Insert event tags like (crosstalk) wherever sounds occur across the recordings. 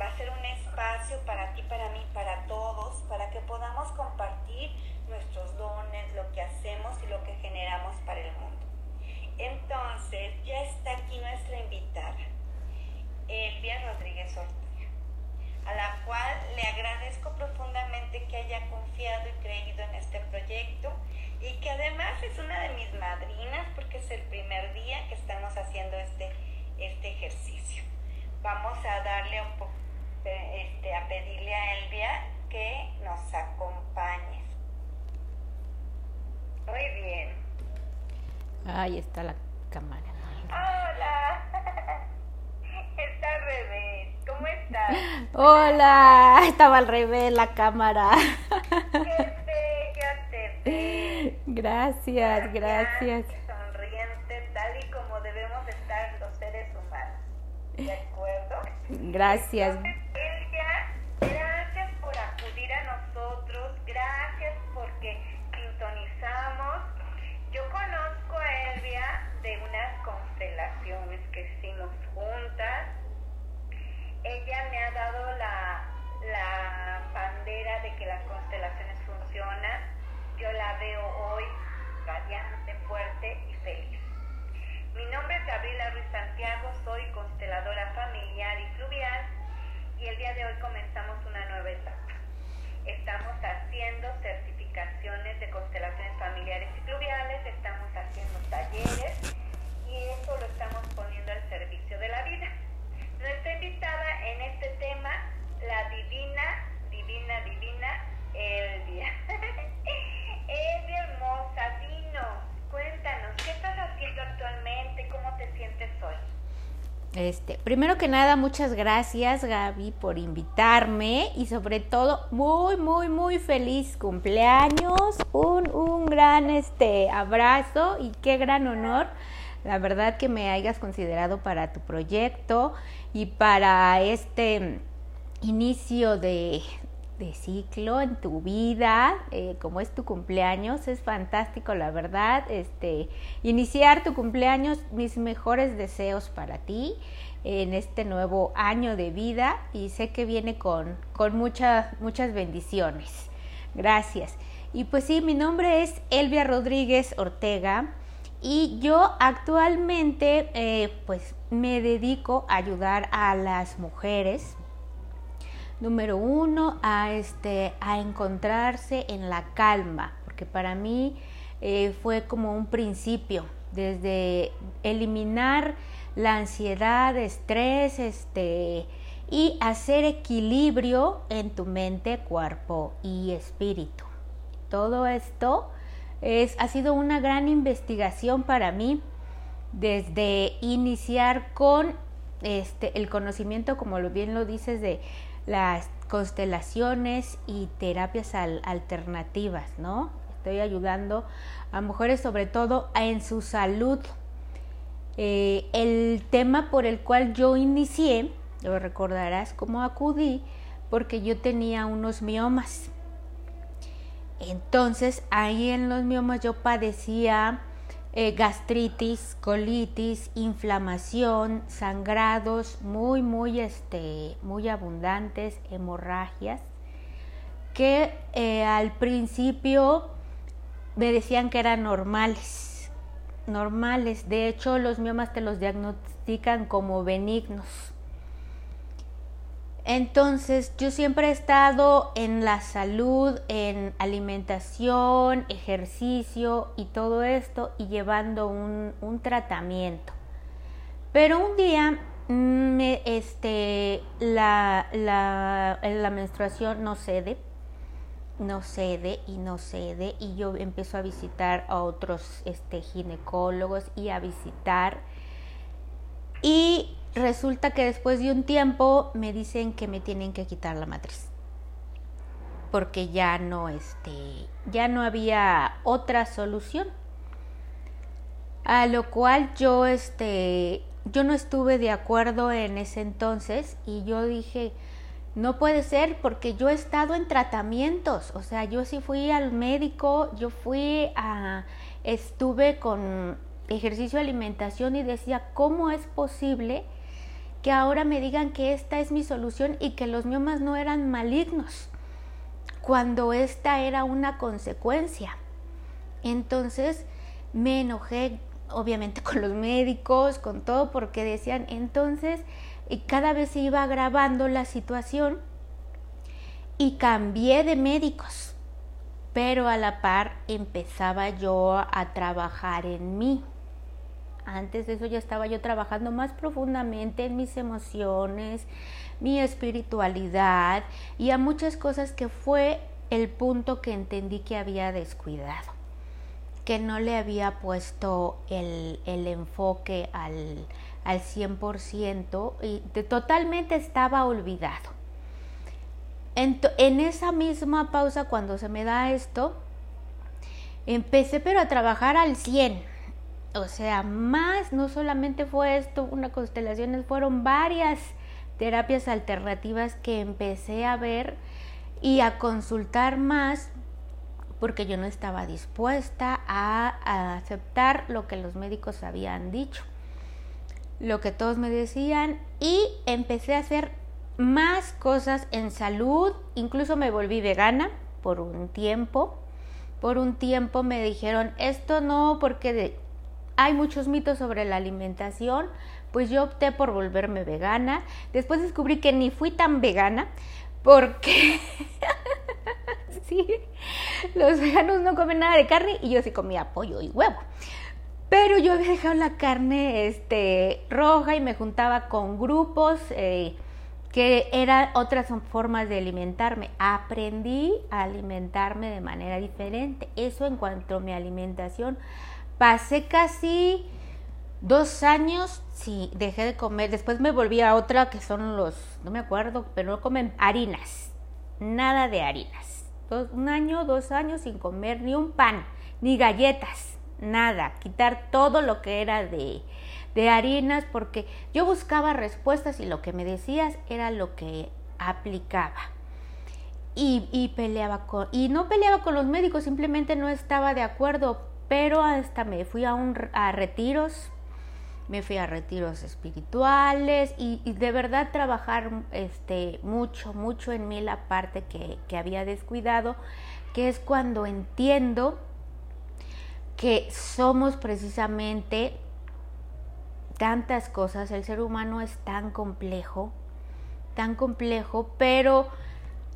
Va a ser un espacio para ti, para mí, para todos, para que podamos compartir nuestros dones, lo que hacemos y lo que generamos para el mundo. Entonces, ya está aquí nuestra invitada, Elvia Rodríguez Ortega, a la cual le agradezco profundamente que haya confiado y creído en este proyecto y que además es una de mis madrinas porque es el primer día que estamos haciendo este, este ejercicio. Vamos a darle un este, a pedirle a Elvia que nos acompañe. Muy bien. Ahí está la cámara. Hola. (laughs) Está al revés. ¿Cómo estás? (laughs) Hola. Estaba al revés la cámara. Qué bella te ves. Gracias, gracias. Sonriente, tal y como debemos estar los seres humanos. ¿De acuerdo? Gracias. Entonces, Elvia, gracias por acudir a nosotros. Gracias porque sintonizamos. Yo conozco a Elvia de unas constelaciones que hicimos juntas. Ella me ha dado la, la bandera de que las constelaciones funcionan. Yo la veo hoy radiante, fuerte y feliz. Mi nombre es Gabriela Ruiz Santiago, soy consteladora familiar y fluvial y el día de hoy comenzamos una nueva etapa. Estamos haciendo certificaciones de constelaciones familiares y fluviales, estamos haciendo talleres y eso lo estamos poniendo al servicio de la vida. En este tema, la divina, divina, divina Elvia. (laughs) Elvia hermosa, dinos, cuéntanos, ¿qué estás haciendo actualmente? ¿Cómo te sientes hoy? Este, primero que nada, muchas gracias Gaby por invitarme y sobre todo muy, muy, muy feliz cumpleaños, un, un gran este, abrazo y qué gran honor, la verdad que me hayas considerado para tu proyecto y para este inicio de, ciclo en tu vida, eh, como es tu cumpleaños, es fantástico, la verdad. Este, iniciar tu cumpleaños, mis mejores deseos para ti en este nuevo año de vida y sé que viene con, con muchas, muchas bendiciones. Gracias. Y pues sí, mi nombre es Elvia Rodríguez Ortega y yo actualmente eh, pues me dedico a ayudar a las mujeres número uno, a, este, a encontrarse en la calma, porque para mí eh, fue como un principio, desde eliminar la ansiedad, estrés, este, y hacer equilibrio en tu mente, cuerpo y espíritu. Todo esto es, ha sido una gran investigación para mí, desde iniciar con este, el conocimiento, como bien lo dices, de las constelaciones y terapias al, alternativas, ¿no? Estoy ayudando a mujeres sobre todo en su salud. Eh, el tema por el cual yo inicié, lo recordarás cómo acudí, porque yo tenía unos miomas. Entonces ahí en los miomas yo padecía eh, gastritis, colitis, inflamación, sangrados muy, muy, este, muy abundantes, hemorragias, que eh, al principio me decían que eran normales, normales. De hecho, los miomas te los diagnostican como benignos. Entonces, yo siempre he estado en la salud, en alimentación, ejercicio y todo esto y llevando un, un tratamiento. Pero un día me, este, la, la, la menstruación no cede, no cede y no cede y yo empiezo a visitar a otros este, ginecólogos y a visitar y resulta que después de un tiempo me dicen que me tienen que quitar la matriz. Porque ya no este ya no había otra solución. A lo cual yo este yo no estuve de acuerdo en ese entonces y yo dije no puede ser porque yo he estado en tratamientos, o sea, yo sí fui al médico, yo fui a estuve con ejercicio alimentación y decía, ¿cómo es posible que ahora me digan que esta es mi solución y que los miomas no eran malignos, cuando esta era una consecuencia. Entonces me enojé obviamente (laughs) con los médicos, con todo, porque decían entonces, y cada vez se iba agravando la situación y cambié de médicos, pero a la par empezaba yo a trabajar en mí. Antes de eso ya estaba yo trabajando más profundamente en mis emociones, mi espiritualidad y a muchas cosas que fue el punto que entendí que había descuidado, que no le había puesto el, el enfoque al, al 100% y totalmente estaba olvidado. En, en, esa misma pausa, cuando se me da esto, empecé pero a trabajar al 100 o sea, más, no solamente fue esto, una constelación, fueron varias terapias alternativas que empecé a ver y a consultar más porque yo no estaba dispuesta a, aceptar lo que los médicos habían dicho, lo que todos me decían y empecé a hacer más cosas en salud, incluso me volví vegana por un tiempo, por un tiempo me dijeron esto no porque de, hay muchos mitos sobre la alimentación, pues yo opté por volverme vegana. Después descubrí que ni fui tan vegana porque (laughs) sí, los veganos no comen nada de carne y yo sí comía pollo y huevo. Pero yo había dejado la carne este, roja y me juntaba con grupos eh, que eran otras formas de alimentarme. Aprendí a alimentarme de manera diferente. Eso en cuanto a mi alimentación Pasé casi dos años, sí, dejé de comer. Después me volví a otra que son los, no me acuerdo, pero no comen harinas. Nada de harinas. un año, dos años sin comer ni un pan, ni galletas, nada. Quitar todo lo que era de, de harinas porque yo buscaba respuestas y lo que me decías era lo que aplicaba. Y, y, peleaba con, y no peleaba con los médicos, simplemente no estaba de acuerdo, pero hasta me fui a, un, a retiros, me fui a retiros espirituales y, de verdad trabajar este, mucho, mucho en mí la parte que, que había descuidado, que es cuando entiendo que somos precisamente tantas cosas, el ser humano es tan complejo, tan complejo, pero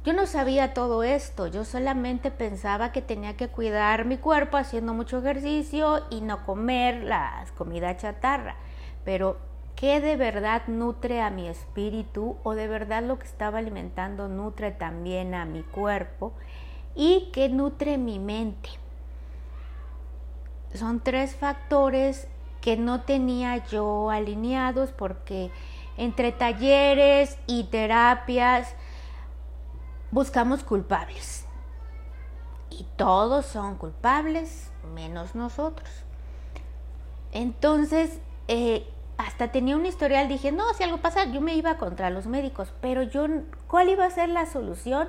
yo no sabía todo esto, yo solamente pensaba que tenía que cuidar mi cuerpo haciendo mucho ejercicio y no comer las comida chatarra. Pero, ¿qué de verdad nutre a mi espíritu o de verdad lo que estaba alimentando nutre también a mi cuerpo? ¿Y qué nutre mi mente? Son tres factores que no tenía yo alineados porque entre talleres y terapias, buscamos culpables. Y todos son culpables, menos nosotros. Entonces, eh, hasta tenía un historial, dije, no, si algo pasa, yo me iba contra los médicos, pero yo, ¿cuál iba a ser la solución?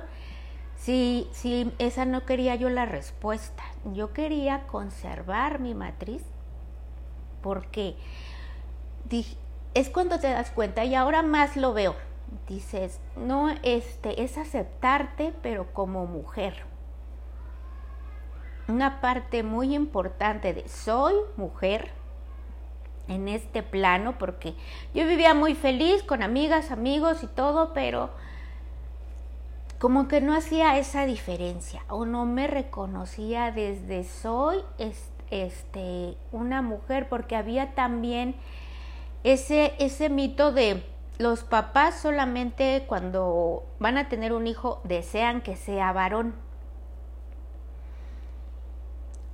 Si, si esa no quería yo la respuesta, yo quería conservar mi matriz, porque es cuando te das cuenta, y ahora más lo veo, dices, no, este, es aceptarte, pero como mujer. Una parte muy importante de soy mujer en este plano, porque yo vivía muy feliz con amigas, amigos y todo, pero como que no hacía esa diferencia o no me reconocía desde soy este, una mujer, porque había también ese, ese mito de los papás solamente cuando van a tener un hijo desean que sea varón.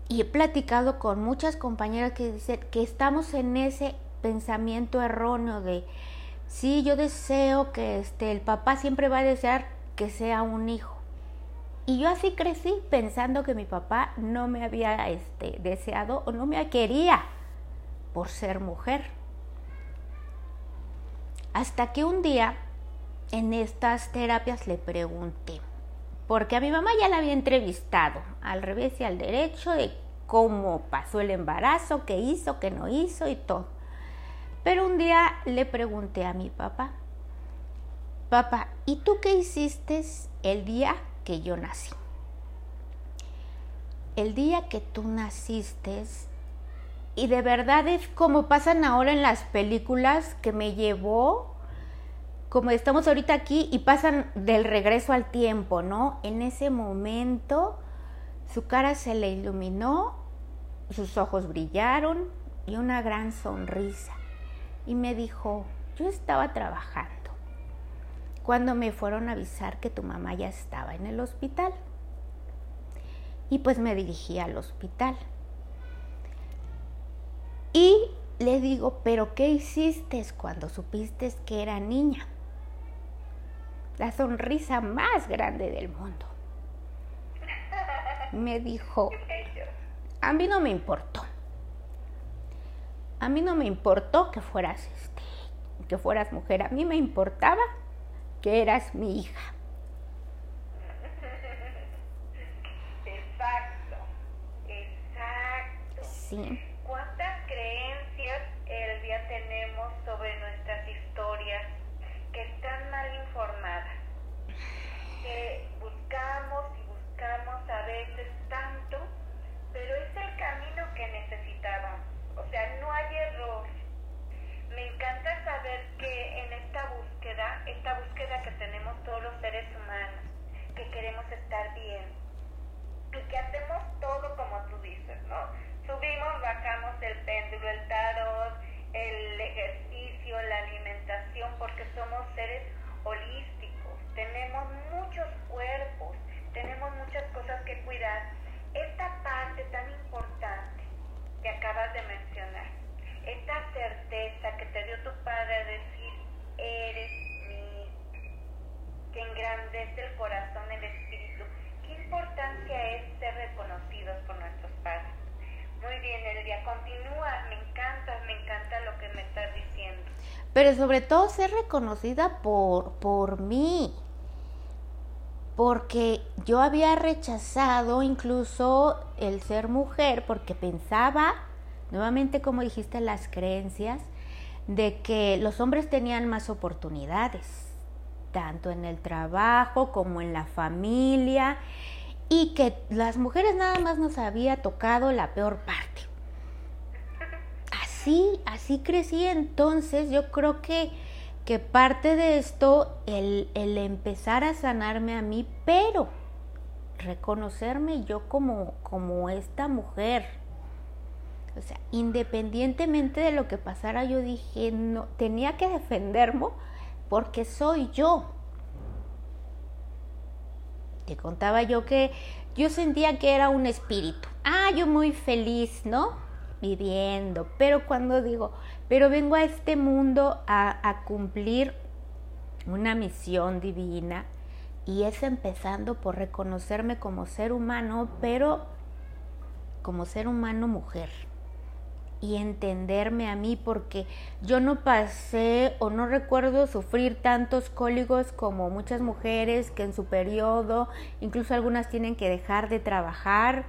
Y he platicado con muchas compañeras que dicen que estamos en ese pensamiento erróneo de sí, yo deseo que este el papá siempre va a desear que sea un hijo. Y yo así crecí pensando que mi papá no me había este, deseado o no me quería por ser mujer. Hasta que un día en estas terapias le pregunté, porque a mi mamá ya la había entrevistado al revés y al derecho de cómo pasó el embarazo, qué hizo, qué no hizo y todo. Pero un día le pregunté a mi papá, papá, ¿y tú qué hiciste el día que yo nací? El día que tú naciste, y de verdad es como pasan ahora en las películas que me llevó, como estamos ahorita aquí y pasan del regreso al tiempo, ¿no? En ese momento su cara se le iluminó, sus ojos brillaron y una gran sonrisa. Y me dijo, yo estaba trabajando cuando me fueron a avisar que tu mamá ya estaba en el hospital. Y pues me dirigí al hospital. Y le digo, pero ¿qué hiciste cuando supiste que era niña? La sonrisa más grande del mundo. Me dijo, a mí no me importó. A mí no me importó que fueras este, que fueras mujer, a mí me importaba que eras mi hija. Exacto, exacto. Sí. ¿Cuántas creencias, Elvia, tenemos sobre nuestras historias que están mal informadas? Que buscamos y buscamos a veces tanto, pero es el camino que necesitábamos. O sea, no hay error. Me encanta saber que en esta búsqueda, esta búsqueda que tenemos todos los seres humanos, que queremos estar bien y que hacemos todo como tú dices, ¿no? Subimos, bajamos el péndulo, el tarot, el ejercicio, la alimentación, porque somos seres holísticos, tenemos muchos cuerpos, tenemos muchas cosas que cuidar. Esta parte tan importante que acabas de mencionar, esta certeza que te dio tu padre a decir, eres mi, que engrandece el corazón, el espíritu. ¿Qué importancia es ser reconocidos por nuestros padres? Muy bien, Elvia, continúa, me encanta, me encanta lo que me estás diciendo. Pero sobre todo ser reconocida por, por mí, porque yo había rechazado incluso el ser mujer, porque pensaba, nuevamente como dijiste, las creencias, de que los hombres tenían más oportunidades, tanto en el trabajo como en la familia, y que las mujeres nada más nos había tocado la peor parte. Así, así crecí entonces, yo creo que, que parte de esto, el, el empezar a sanarme a mí, pero reconocerme yo como, como esta mujer. O sea, independientemente de lo que pasara, yo dije, no, tenía que defenderme porque soy yo. Te contaba yo que yo sentía que era un espíritu. Ah, yo muy feliz, ¿no? Viviendo. Pero cuando digo, pero vengo a este mundo a, a cumplir una misión divina y es empezando por reconocerme como ser humano, pero como ser humano mujer y entenderme a mí porque yo no pasé o no recuerdo sufrir tantos cólicos como muchas mujeres que en su periodo, incluso algunas tienen que dejar de trabajar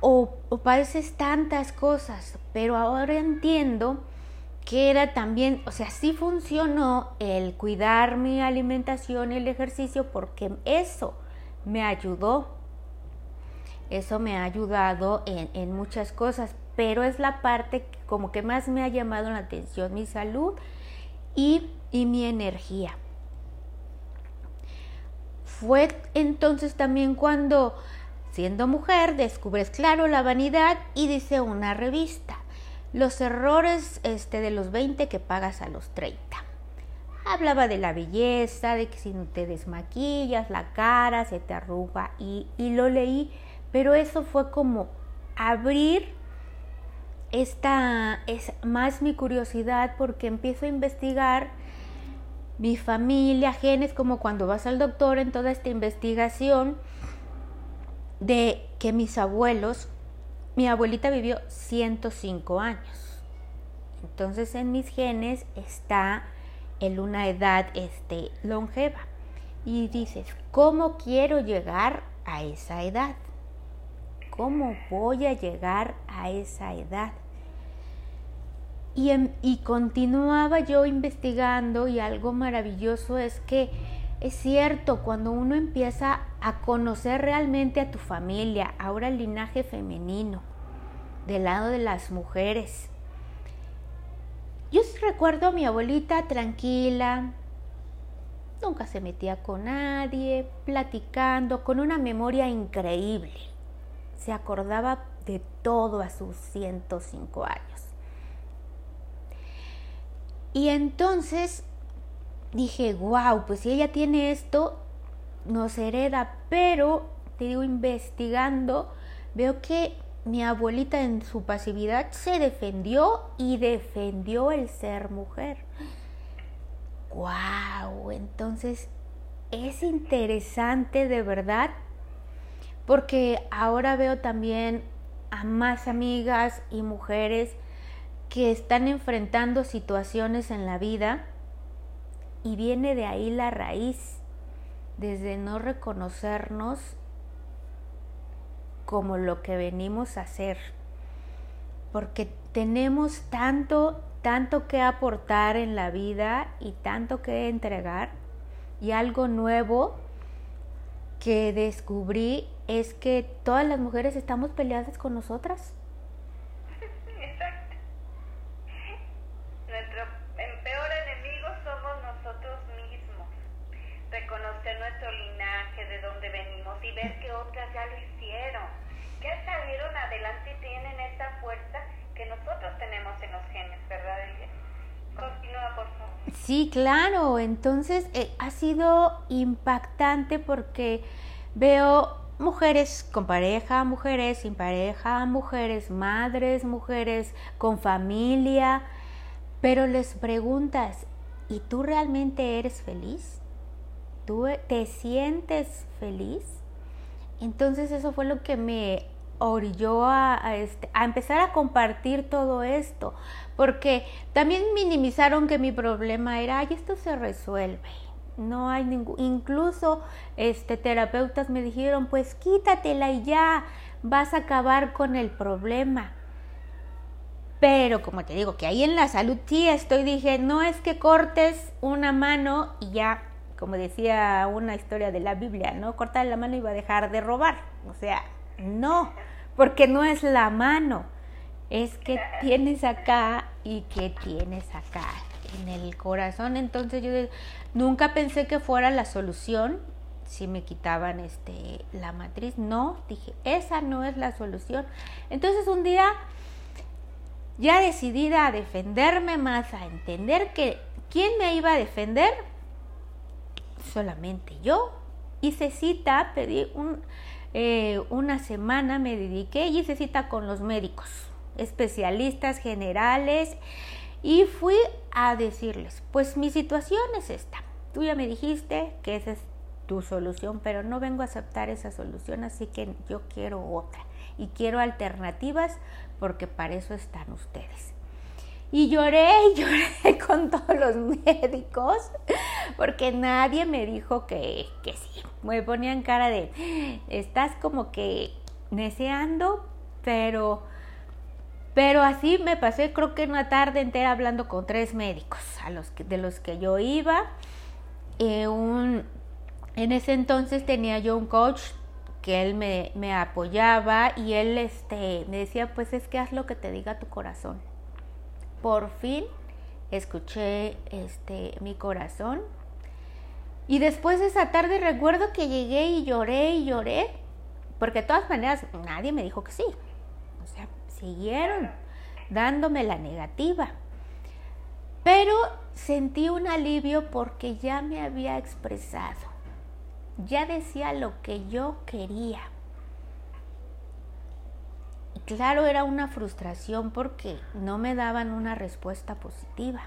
o, o padeces tantas cosas, pero ahora entiendo que era también, o sea, sí funcionó el cuidar mi alimentación y el ejercicio porque eso me ayudó, eso me ha ayudado en, en muchas cosas, pero es la parte como que más me ha llamado la atención, mi salud y, y mi energía. Fue entonces también cuando, siendo mujer, descubres claro la vanidad y dice una revista, los errores este, de los 20 que pagas a los 30. Hablaba de la belleza, de que si no te desmaquillas, la cara se te arruga y, y lo leí, pero eso fue como abrir esta es más mi curiosidad porque empiezo a investigar mi familia, genes, como cuando vas al doctor en toda esta investigación de que mis abuelos, mi abuelita vivió 105 años. Entonces en mis genes está en una edad este, longeva. Y dices, ¿cómo quiero llegar a esa edad? ¿Cómo voy a llegar a esa edad? Y, y continuaba yo investigando y algo maravilloso es que es cierto, cuando uno empieza a conocer realmente a tu familia, ahora el linaje femenino, del lado de las mujeres. Yo recuerdo a mi abuelita tranquila, nunca se metía con nadie, platicando, con una memoria increíble. Se acordaba de todo a sus 105 años. Y entonces dije, wow, pues si ella tiene esto, nos hereda, pero te digo, investigando, veo que mi abuelita en su pasividad se defendió y defendió el ser mujer. ¡Wow! Entonces es interesante de verdad porque ahora veo también a más amigas y mujeres que están enfrentando situaciones en la vida y viene de ahí la raíz, desde no reconocernos como lo que venimos a hacer, porque tenemos tanto, tanto que aportar en la vida y tanto que entregar y algo nuevo que descubrí es que todas las mujeres estamos peleadas con nosotras. Exacto. Nuestro peor enemigo somos nosotros mismos. Reconocer nuestro linaje, de dónde venimos y ver que otras ya lo hicieron ya salieron adelante y tienen esta fuerza que nosotros tenemos en los genes, ¿verdad, Continúa, por favor. Sí, claro. Entonces eh, ha sido impactante porque veo mujeres con pareja, mujeres sin pareja, mujeres madres, mujeres con familia, pero les preguntas, ¿y tú realmente eres feliz? ¿Tú te sientes feliz? Entonces eso fue lo que me orilló a, este, empezar a compartir todo esto, porque también minimizaron que mi problema era, ay, esto se resuelve. No hay ningún, incluso este terapeutas me dijeron, pues quítatela y ya vas a acabar con el problema. Pero como te digo, que ahí en la salud sí estoy, dije, no es que cortes una mano y ya, como decía una historia de la Biblia, ¿no? Cortar la mano y va a dejar de robar. O sea, no, porque no es la mano, es que tienes acá y que tienes acá en el corazón. Entonces yo nunca pensé que fuera la solución si me quitaban este la matriz. No, dije, esa no es la solución. Entonces un día ya decidida a defenderme más, a entender que quién me iba a defender, solamente yo. Hice cita, pedí un, eh, una semana me dediqué y hice cita con los médicos, especialistas generales, y fui a decirles, pues mi situación es esta. Tú ya me dijiste que esa es tu solución, pero no vengo a aceptar esa solución, así que yo quiero otra y quiero alternativas porque para eso están ustedes. Y lloré y (laughs) lloré con todos los médicos porque nadie me dijo que, que sí. Me ponían cara de, estás como que deseando, pero, pero así me pasé creo que una tarde entera hablando con tres médicos de los que yo iba. Eh, en ese entonces tenía yo un coach que él me, me apoyaba y él este, me decía, pues es que haz lo que te diga tu corazón por fin escuché este, mi corazón. Y después de esa tarde recuerdo que llegué y lloré y lloré, porque de todas maneras nadie me dijo que sí. O sea, siguieron dándome la negativa. Pero sentí un alivio porque ya me había expresado, ya decía lo que yo quería claro, era una frustración porque no me daban una respuesta positiva.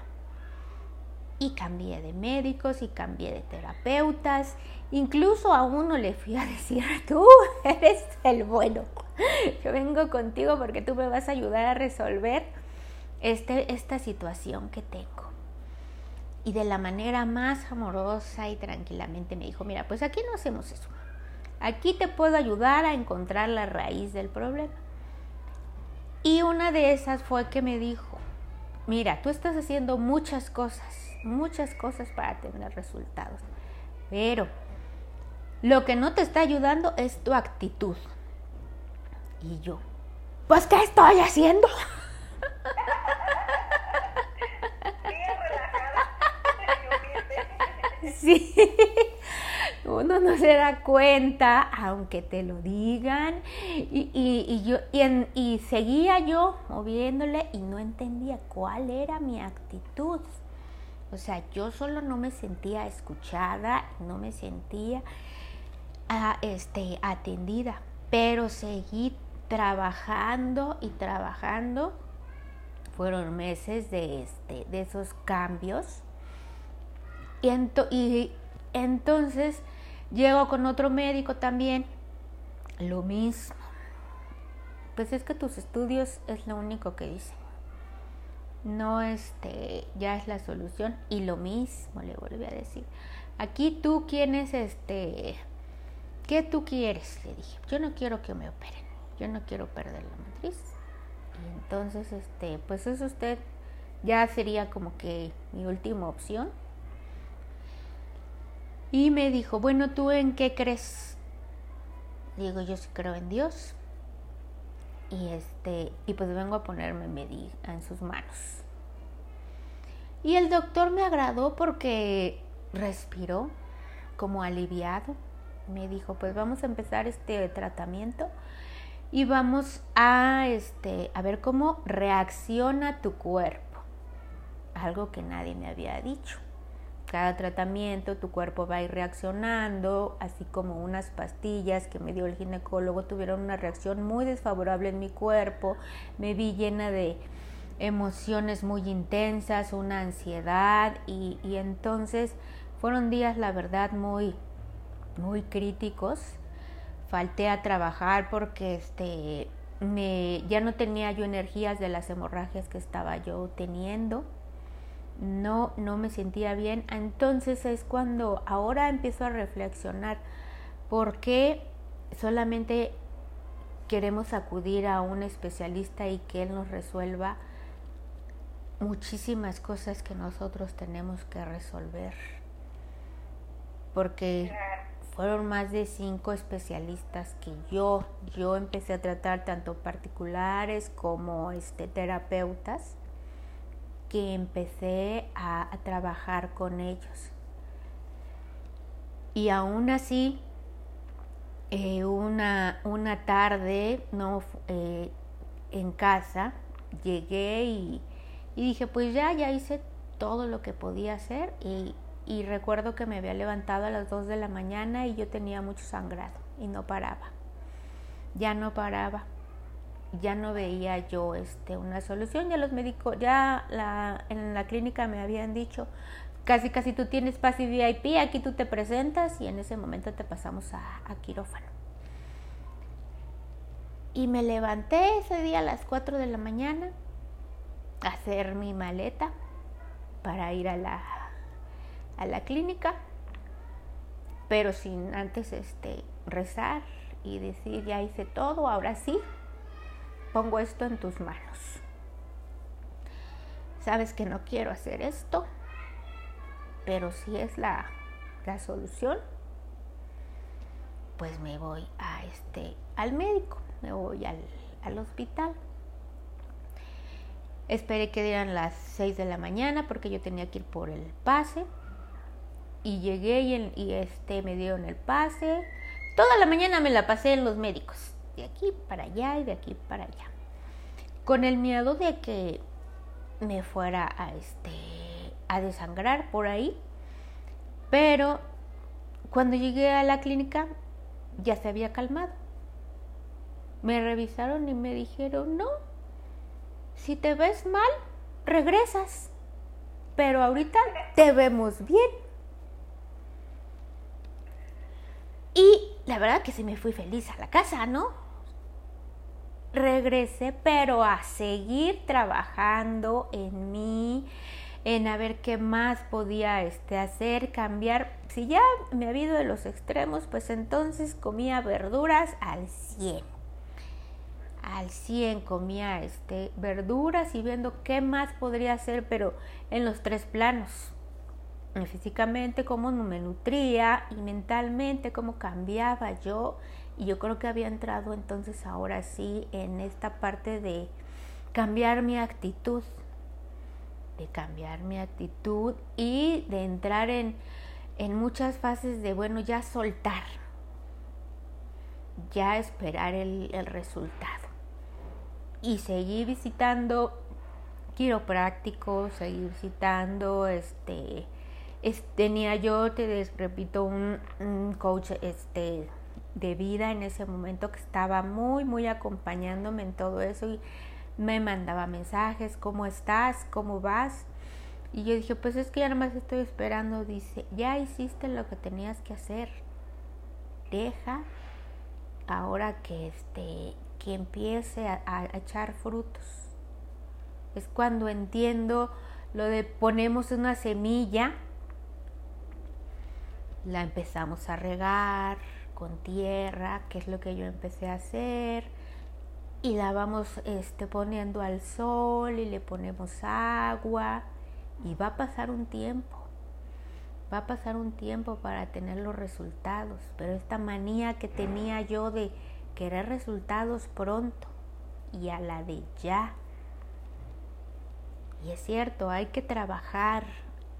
Y cambié de médicos y cambié de terapeutas. Incluso a uno le fui a decir, (laughs) tú eres el bueno. Yo vengo contigo porque tú me vas a ayudar a resolver este, esta situación que tengo. Y de la manera más amorosa y tranquilamente me dijo, mira, pues aquí no hacemos eso. Aquí te puedo ayudar a encontrar la raíz del problema. Y una de esas fue que me dijo, mira, tú estás haciendo muchas cosas, muchas cosas para tener resultados, pero lo que no te está ayudando es tu actitud. Y yo, pues, ¿qué estoy haciendo? (laughs) Sí, uno no se da cuenta, aunque te lo digan. Y, y, yo, y, y seguía yo moviéndole y no entendía cuál era mi actitud. O sea, yo solo no me sentía escuchada, no me sentía este, atendida, pero seguí trabajando y trabajando. Fueron meses de, este, de esos cambios y, entonces llego con otro médico también, lo mismo. Pues es que tus estudios es lo único que dicen. No, este, ya es la solución. Y lo mismo le volví a decir. Aquí tú quieres, este, ¿qué tú quieres? Le dije, yo no quiero que me operen, yo no quiero perder la matriz. Y entonces, este, pues es usted, ya sería como que mi última opción y me dijo, bueno, ¿tú en qué crees? Digo, yo sí creo en Dios. Y este, y pues vengo a ponerme en sus manos. Y el doctor me agradó porque respiró como aliviado. Me dijo, pues vamos a empezar este tratamiento y vamos a este a ver cómo reacciona tu cuerpo. Algo que nadie me había dicho cada tratamiento tu cuerpo va a ir reaccionando, así como unas pastillas que me dio el ginecólogo tuvieron una reacción muy desfavorable en mi cuerpo, me vi llena de emociones muy intensas, una ansiedad y, entonces fueron días la verdad muy, muy críticos. Falté a trabajar porque este, me, ya no tenía yo energías de las hemorragias que estaba yo teniendo no, no me sentía bien. Entonces es cuando ahora empiezo a reflexionar por qué solamente queremos acudir a un especialista y que él nos resuelva muchísimas cosas que nosotros tenemos que resolver. Porque fueron más de cinco especialistas que yo, yo empecé a tratar tanto particulares como este, terapeutas que empecé a, trabajar con ellos. Y aún así, eh, una, una, tarde no, eh, en casa llegué y, dije, pues ya, ya hice todo lo que podía hacer y, y recuerdo que me había levantado a las 2 de la mañana y yo tenía mucho sangrado y no paraba, ya no paraba ya no veía yo este, una solución. Ya los médicos, ya la, en la clínica me habían dicho, casi casi tú tienes pase VIP, aquí tú te presentas y en ese momento te pasamos a, a quirófano. Y me levanté ese día a las 4 de la mañana a hacer mi maleta para ir a la, a la clínica, pero sin antes este, rezar y decir, ya hice todo, ahora sí, pongo esto en tus manos. Sabes que no quiero hacer esto, pero si es la, la solución, pues me voy a este, al médico, me voy al, al hospital. Esperé que dieran las 6 de la mañana porque yo tenía que ir por el pase. Y llegué y, este, me dieron el pase. Toda la mañana me la pasé en los médicos de aquí para allá y de aquí para allá. Con el miedo de que me fuera a este a desangrar por ahí. Pero cuando llegué a la clínica ya se había calmado. Me revisaron y me dijeron, "No. Si te ves mal, regresas. Pero ahorita te vemos bien." Y la verdad que sí me fui feliz a la casa, ¿no? Regresé, pero a seguir trabajando en mí, en a ver qué más podía este, hacer, cambiar. Si ya me había ido de los extremos, pues entonces comía verduras al 100. al 100, comía este, verduras y viendo qué más podría hacer, pero en los tres planos. Físicamente, cómo me nutría y mentalmente, cómo cambiaba yo. Y yo creo que había entrado entonces ahora sí en esta parte de cambiar mi actitud, de cambiar mi actitud y de entrar en, en muchas fases de, bueno, ya soltar, ya esperar el, el resultado. Y seguir visitando quiroprácticos, seguir visitando, este, tenía yo, te repito, un, coach este, de vida en ese momento que estaba muy, muy acompañándome en todo eso y me mandaba mensajes, ¿cómo estás? ¿Cómo vas? Y yo dije, pues es que ya nada más estoy esperando. Dice, ya hiciste lo que tenías que hacer. Deja ahora que este que empiece a, echar frutos. Es cuando entiendo lo de ponemos una semilla, la empezamos a regar con tierra, que es lo que yo empecé a hacer, y la vamos este, poniendo al sol y le ponemos agua, y va a pasar un tiempo. Va a pasar un tiempo para tener los resultados, pero esta manía que tenía yo de querer resultados pronto y a la de ya. Y es cierto, hay que trabajar,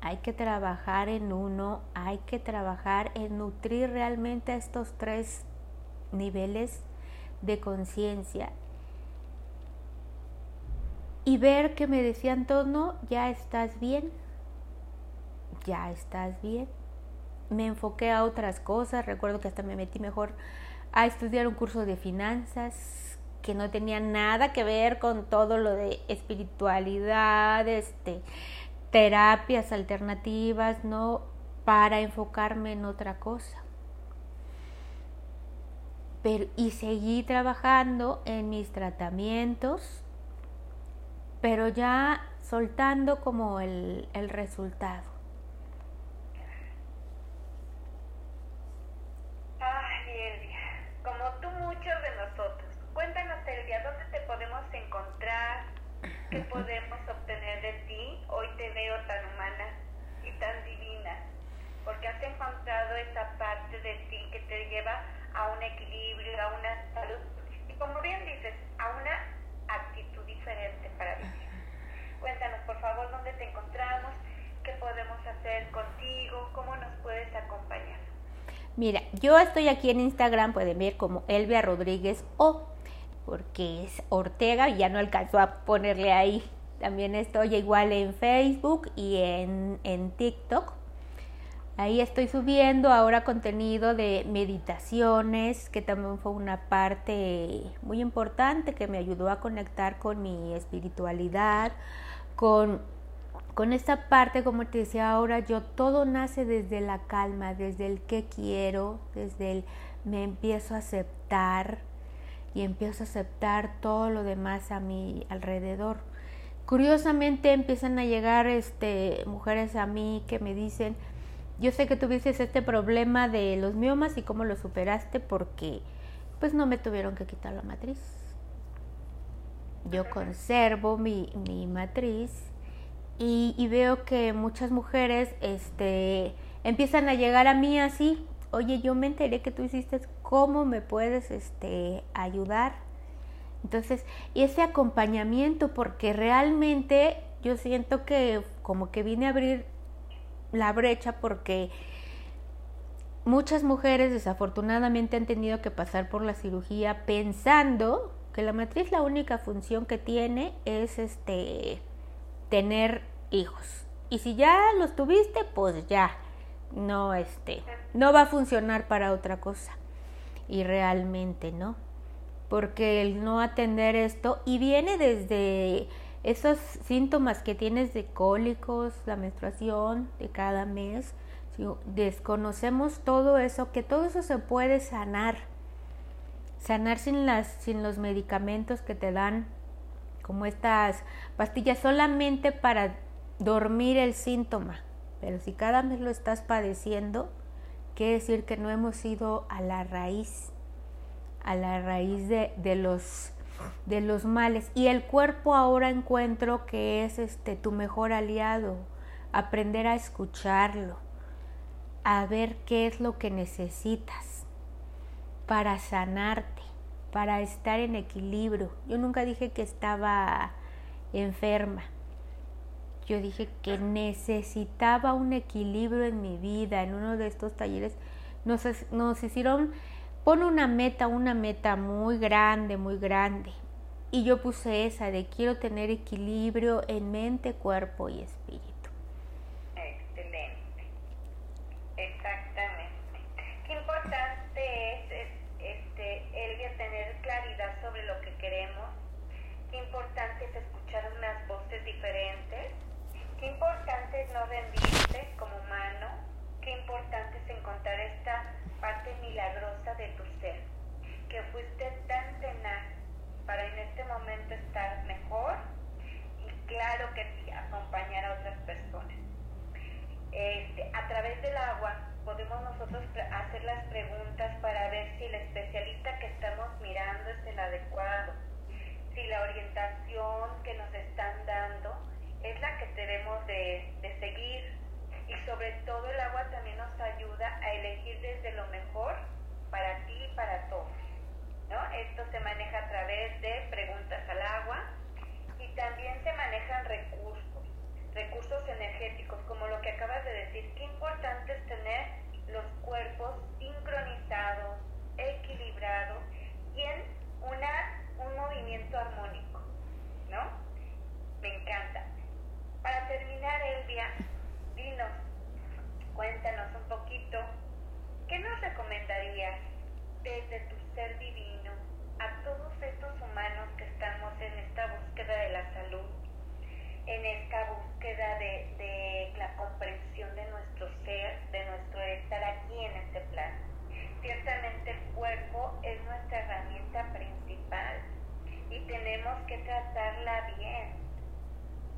hay que trabajar en uno, hay que trabajar en nutrir realmente estos tres niveles de conciencia. Y ver que me decían todo, no, ya estás bien, ya estás bien. Me enfoqué a otras cosas, recuerdo que hasta me metí mejor a estudiar un curso de finanzas que no tenía nada que ver con todo lo de espiritualidad, este, terapias alternativas, no para enfocarme en otra cosa. Pero, y seguí trabajando en mis tratamientos, pero ya soltando como el, el resultado. ¿Qué podemos obtener de ti? Hoy te veo tan humana y tan divina, porque has encontrado esa parte de ti que te lleva a un equilibrio, a una salud y como bien dices, a una actitud diferente para vivir. Cuéntanos por favor dónde te encontramos, qué podemos hacer contigo, cómo nos puedes acompañar. Mira, yo estoy aquí en Instagram, pueden ver como Elvia Rodríguez o porque es Ortega y ya no alcanzó a ponerle ahí. También estoy igual en Facebook y en, en TikTok. Ahí estoy subiendo ahora contenido de meditaciones, que también fue una parte muy importante que me ayudó a conectar con mi espiritualidad, con, con esta parte, como te decía ahora, yo todo nace desde la calma, desde el que quiero, desde el me empiezo a aceptar, y empiezo a aceptar todo lo demás a mi alrededor. Curiosamente empiezan a llegar este, mujeres a mí que me dicen, yo sé que tuviste este problema de los miomas y cómo lo superaste porque pues no me tuvieron que quitar la matriz. Yo conservo mi, mi matriz y, y, veo que muchas mujeres este, empiezan a llegar a mí así, oye, yo me enteré que tú hiciste, ¿cómo me puedes este, ayudar? Entonces, ese acompañamiento, porque realmente yo siento que como que vine a abrir la brecha porque muchas mujeres desafortunadamente han tenido que pasar por la cirugía pensando que la matriz la única función que tiene es este tener hijos. Y si ya los tuviste, pues ya, no este no va a funcionar para otra cosa. Y realmente no porque el no atender esto y viene desde esos síntomas que tienes de cólicos, la menstruación de cada mes, desconocemos todo eso, que todo eso se puede sanar, sanar sin las sin los medicamentos que te dan como estas pastillas solamente para dormir el síntoma pero si cada mes lo estás padeciendo, quiere decir que no hemos ido a la raíz, a la raíz de, de los de los males. Y el cuerpo ahora encuentro que es este tu mejor aliado. Aprender a escucharlo, a ver qué es lo que necesitas para sanarte, para estar en equilibrio. Yo nunca dije que estaba enferma. Yo dije que necesitaba un equilibrio en mi vida. En uno de estos talleres nos, nos hicieron, pon una meta, una meta muy grande, muy grande. Y yo puse esa de quiero tener equilibrio en mente, cuerpo y espíritu. Excelente. Exactamente. Qué importante es, este, Elvia, tener claridad sobre lo que queremos. Qué importante es escuchar unas voces diferentes. Qué importante es no rendirse como humano. Qué importante es parte milagrosa de tu ser. Que fuiste tan tenaz para en este momento estar mejor y claro que sí, acompañar a otras personas. Este, a través del agua podemos nosotros hacer las preguntas para ver si el especialista que estamos mirando es el adecuado, si la orientación que nos están dando es la que debemos de, de seguir y sobre todo el agua también nos ayuda a elegir desde lo mejor para ti y para todos. Esto se maneja a través de preguntas al agua y también se manejan recursos, recursos energéticos, como lo que acabas de decir. Qué importante es tener los cuerpos sincronizados, equilibrados y en una, un movimiento armónico, ¿no? Me encanta. Para terminar, Elvia, dinos, cuéntanos un poquito, ¿qué nos recomendarías desde tu ser divino a todos estos humanos que estamos en esta búsqueda de la salud, en esta búsqueda de, la comprensión de nuestro ser, de nuestro estar aquí en este plano. Ciertamente el cuerpo es nuestra herramienta principal y tenemos que tratarla bien.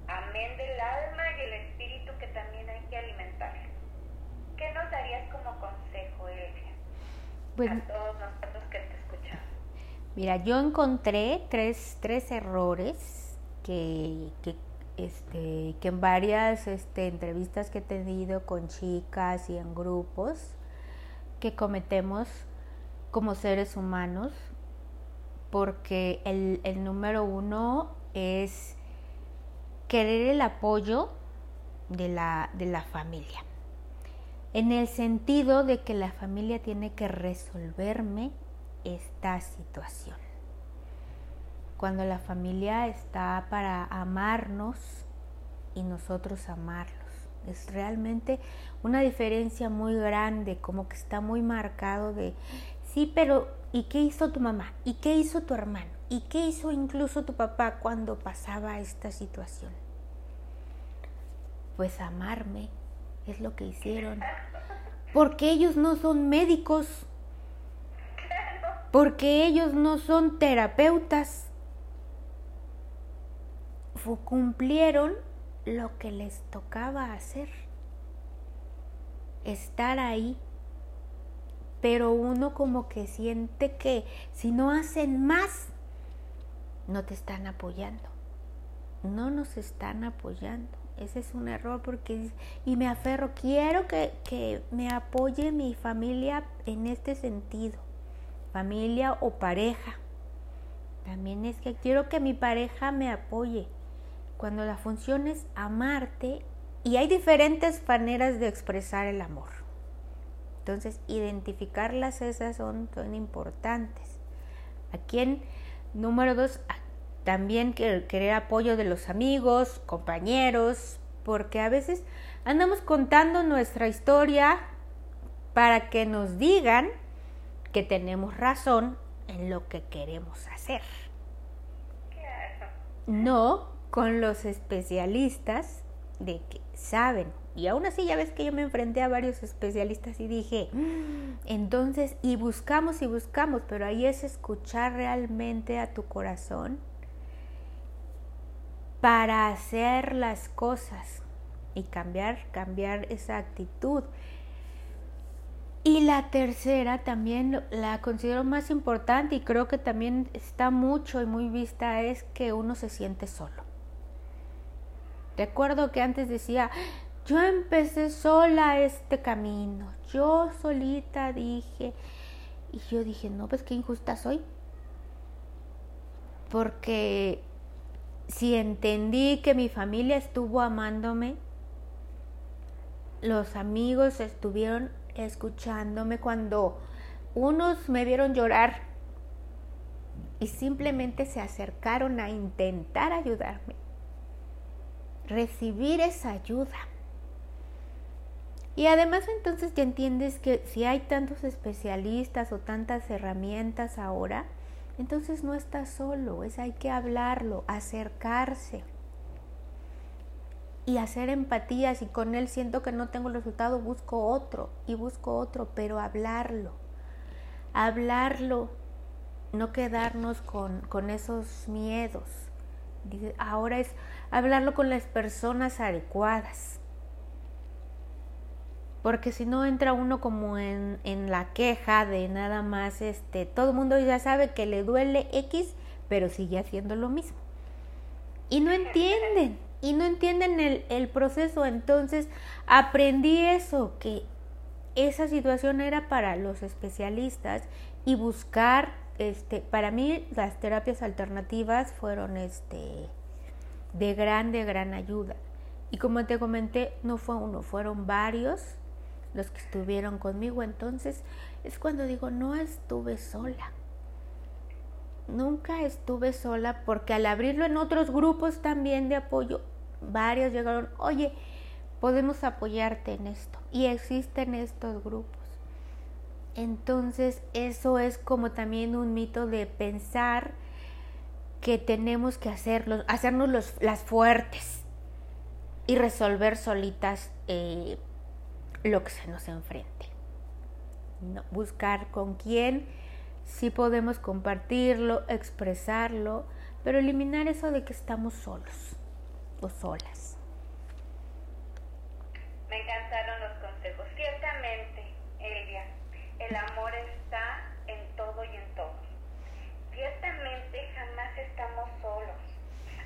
Amén del alma y el espíritu que también hay que alimentar. ¿Qué nos darías como consejo, Elvia? Pues, a todos nosotros que te escuchamos. Mira, yo encontré tres, tres errores que, que, este, que en varias este, entrevistas que he tenido con chicas y en grupos que cometemos como seres humanos, porque el, el número uno es querer el apoyo de la, de la familia en el sentido de que la familia tiene que resolverme esta situación. Cuando la familia está para amarnos y nosotros amarlos. Es realmente una diferencia muy grande, como que está muy marcado de, sí, pero ¿y qué hizo tu mamá? ¿Y qué hizo tu hermano? ¿Y qué hizo incluso tu papá cuando pasaba esta situación? Pues amarme, es lo que hicieron. Porque ellos no son médicos. Porque ellos no son terapeutas. Cumplieron lo que les tocaba hacer. Estar ahí. Pero uno como que siente que si no hacen más, no te están apoyando. No nos están apoyando. Ese es un error porque, y me aferro, quiero que, que me apoye mi familia en este sentido, familia o pareja. También es que quiero que mi pareja me apoye. Cuando la función es amarte, y hay diferentes maneras de expresar el amor. Entonces, identificarlas esas son, son importantes. Aquí en número dos, también querer apoyo de los amigos, compañeros, porque a veces andamos contando nuestra historia para que nos digan que tenemos razón en lo que queremos hacer. No con los especialistas de que saben. Y aún así ya ves que yo me enfrenté a varios especialistas y dije, mm, entonces, y buscamos y buscamos, pero ahí es escuchar realmente a tu corazón para hacer las cosas y cambiar, cambiar esa actitud. Y la tercera también la considero más importante y creo que también está mucho y muy vista es que uno se siente solo. Recuerdo que antes decía, yo empecé sola este camino, yo solita dije, y yo dije, no, pues qué injusta soy. Porque si entendí que mi familia estuvo amándome, los amigos estuvieron escuchándome cuando unos me vieron llorar y simplemente se acercaron a intentar ayudarme. Recibir esa ayuda. Y además entonces ya entiendes que si hay tantos especialistas o tantas herramientas ahora, entonces no estás solo, es hay que hablarlo, acercarse y hacer empatía. Si con él siento que no tengo el resultado, busco otro y busco otro, pero hablarlo. Hablarlo, no quedarnos con, con esos miedos. Ahora es hablarlo con las personas adecuadas. Porque si no entra uno como en, en la queja de nada más, este, todo el mundo ya sabe que le duele X, pero sigue haciendo lo mismo. Y no entienden y no entienden el, el proceso. Entonces aprendí eso, que esa situación era para los especialistas y buscar, este, para mí las terapias alternativas fueron este, de gran, de gran ayuda. Y como te comenté, no fue uno, fueron varios los que estuvieron conmigo. Entonces es cuando digo, no estuve sola. Nunca estuve sola porque al abrirlo en otros grupos también de apoyo, varios llegaron, oye, podemos apoyarte en esto. Y existen estos grupos. Entonces, eso es como también un mito de pensar que tenemos que hacerlos, hacernos los, las fuertes y resolver solitas eh, lo que se nos enfrente. Buscar con quién sí podemos compartirlo, expresarlo, pero eliminar eso de que estamos solos solas. Me encantaron los consejos. Ciertamente, Elvia, el amor está en todo y en todo. Ciertamente jamás estamos solos.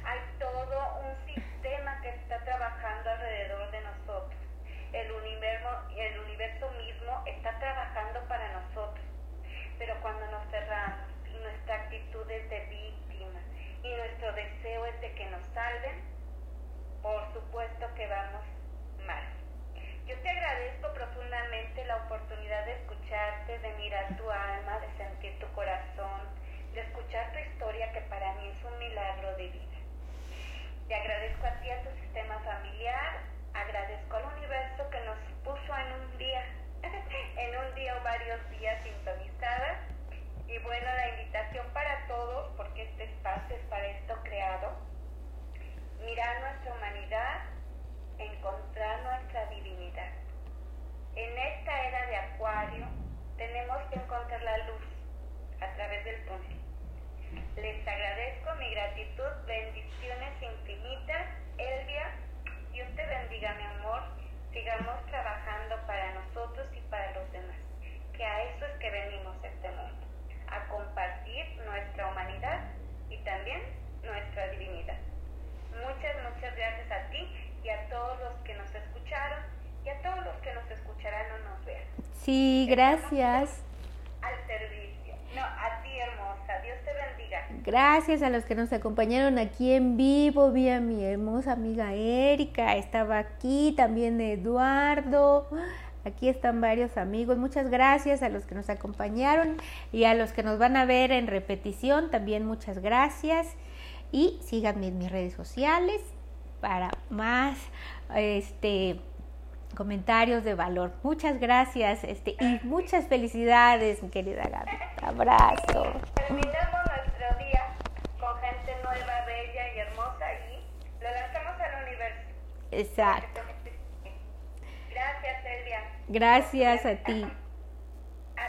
Hay todo un sistema que está trabajando alrededor de nosotros. El universo, el universo mismo está trabajando para nosotros. Pero cuando nos cerramos y nuestra actitud es de víctima y nuestro deseo es de que nos salven, por supuesto que vamos mal. Yo te agradezco profundamente la oportunidad de escucharte, de mirar tu alma, de sentir tu corazón, de escuchar tu historia que para mí es un milagro de vida. Te agradezco a ti, a tu sistema familiar, agradezco al universo que nos puso en un día, (laughs) en un día o varios días sintonizadas. Y bueno, la invitación para todos, porque este espacio es para esto creado, mirar nuestra humanidad, encontrar nuestra divinidad. En esta era de Acuario tenemos que encontrar la luz a través del túnel. Les agradezco mi gratitud, bendiciones infinitas, Elvia. Dios te bendiga, mi amor. Sigamos trabajando para nosotros y para los demás, que a eso es que venimos a este mundo, a compartir nuestra humanidad y también nuestra divinidad. Muchas, muchas gracias a ti y a todos los que nos escucharon y a todos los que nos escucharán o nos vean. Sí, gracias. Al servicio. No, a ti hermosa. Dios te bendiga. Gracias a los que nos acompañaron aquí en vivo. Vi a mi hermosa amiga Erika. Estaba aquí también Eduardo. Aquí están varios amigos. Muchas gracias a los que nos acompañaron y a los que nos van a ver en repetición. También muchas gracias y síganme en mis redes sociales para más este comentarios de valor. Muchas gracias este y muchas felicidades, mi querida Gaby. Abrazo. Terminamos nuestro día con gente nueva, bella y hermosa y lo lanzamos al universo. Exacto. Gracias, Elvia. Gracias a ti.